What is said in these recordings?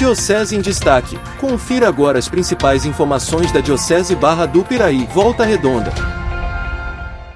Diocese em Destaque. Confira agora as principais informações da Diocese Barra do Piraí, Volta Redonda.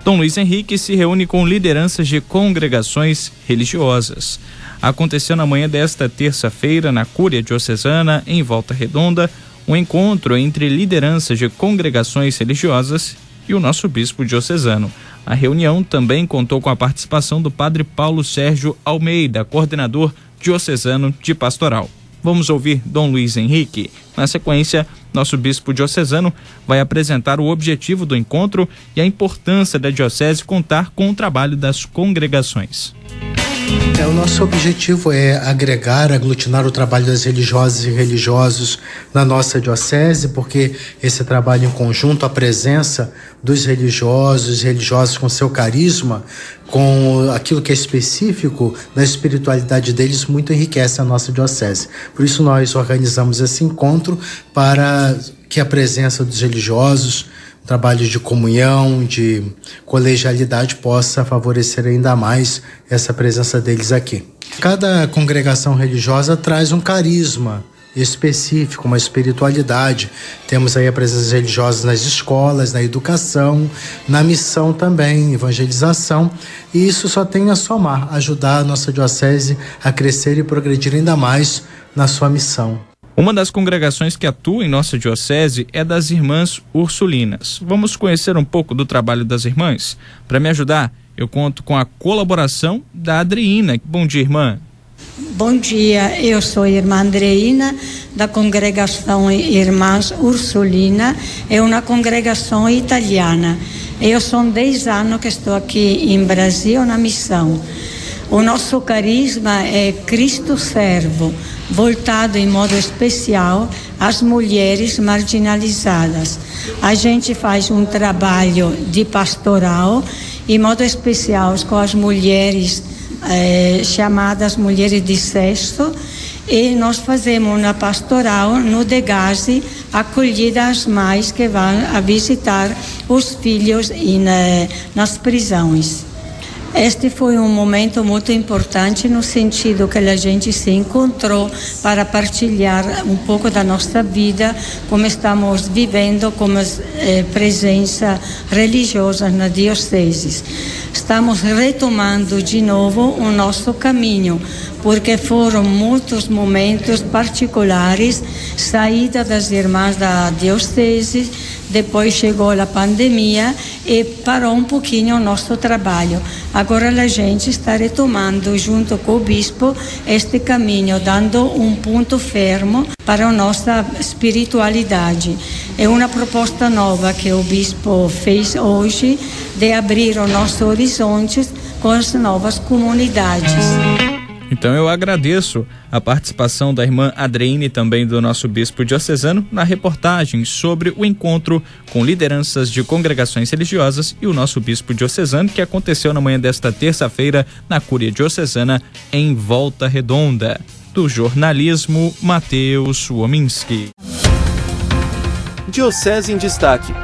Dom Luiz Henrique se reúne com lideranças de congregações religiosas. Aconteceu na manhã desta terça-feira, na Cúria Diocesana, em Volta Redonda, um encontro entre lideranças de congregações religiosas e o nosso bispo diocesano. A reunião também contou com a participação do padre Paulo Sérgio Almeida, coordenador diocesano de pastoral. Vamos ouvir Dom Luiz Henrique. Na sequência, nosso bispo diocesano vai apresentar o objetivo do encontro e a importância da diocese contar com o trabalho das congregações. É, o nosso objetivo é agregar, aglutinar o trabalho das religiosas e religiosos na nossa diocese, porque esse trabalho em conjunto, a presença dos religiosos e religiosos com seu carisma, com aquilo que é específico da espiritualidade deles, muito enriquece a nossa diocese. Por isso nós organizamos esse encontro para que a presença dos religiosos, trabalho de comunhão, de colegialidade possa favorecer ainda mais essa presença deles aqui. Cada congregação religiosa traz um carisma específico, uma espiritualidade. Temos aí a presença religiosa nas escolas, na educação, na missão também, evangelização, e isso só tem a somar, ajudar a nossa diocese a crescer e progredir ainda mais na sua missão. Uma das congregações que atua em nossa diocese é das Irmãs Ursulinas. Vamos conhecer um pouco do trabalho das irmãs? Para me ajudar, eu conto com a colaboração da Adriina. Bom dia, irmã. Bom dia, eu sou irmã Andreina, da congregação Irmãs Ursulina, é uma congregação italiana. Eu sou 10 anos que estou aqui em Brasil na missão. O nosso carisma é Cristo Servo voltado em modo especial às mulheres marginalizadas. A gente faz um trabalho de pastoral, em modo especial com as mulheres eh, chamadas mulheres de sexo, e nós fazemos uma pastoral no Degase, acolhida às mães que vão a visitar os filhos eh, nas prisões. Este foi um momento muito importante no sentido que a gente se encontrou para partilhar um pouco da nossa vida, como estamos vivendo como eh, presença religiosa na diocese. Estamos retomando de novo o nosso caminho, porque foram muitos momentos particulares, saída das irmãs da diocese, depois chegou a pandemia e parou um pouquinho o nosso trabalho. Agora a gente está retomando, junto com o bispo, este caminho, dando um ponto fermo para a nossa espiritualidade. É uma proposta nova que o bispo fez hoje de abrir os nossos horizontes com as novas comunidades. Então eu agradeço a participação da irmã Adriane também do nosso bispo diocesano na reportagem sobre o encontro com lideranças de congregações religiosas e o nosso bispo diocesano que aconteceu na manhã desta terça-feira na Cúria Diocesana em Volta Redonda. Do jornalismo, Matheus Wominski. Diocese em Destaque